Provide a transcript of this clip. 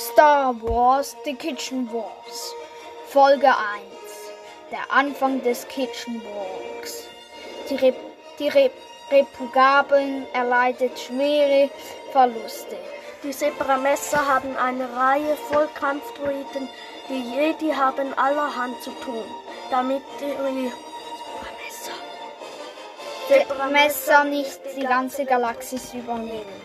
Star Wars The Kitchen Wars Folge 1 Der Anfang des Kitchen Wars Die, Re die Re Repugabeln erleidet schwere Verluste. Die Separamesser haben eine Reihe voll Kampfdruiden. Die Jedi haben allerhand zu tun, damit die Zebramesser nicht die ganze Galaxis übernehmen.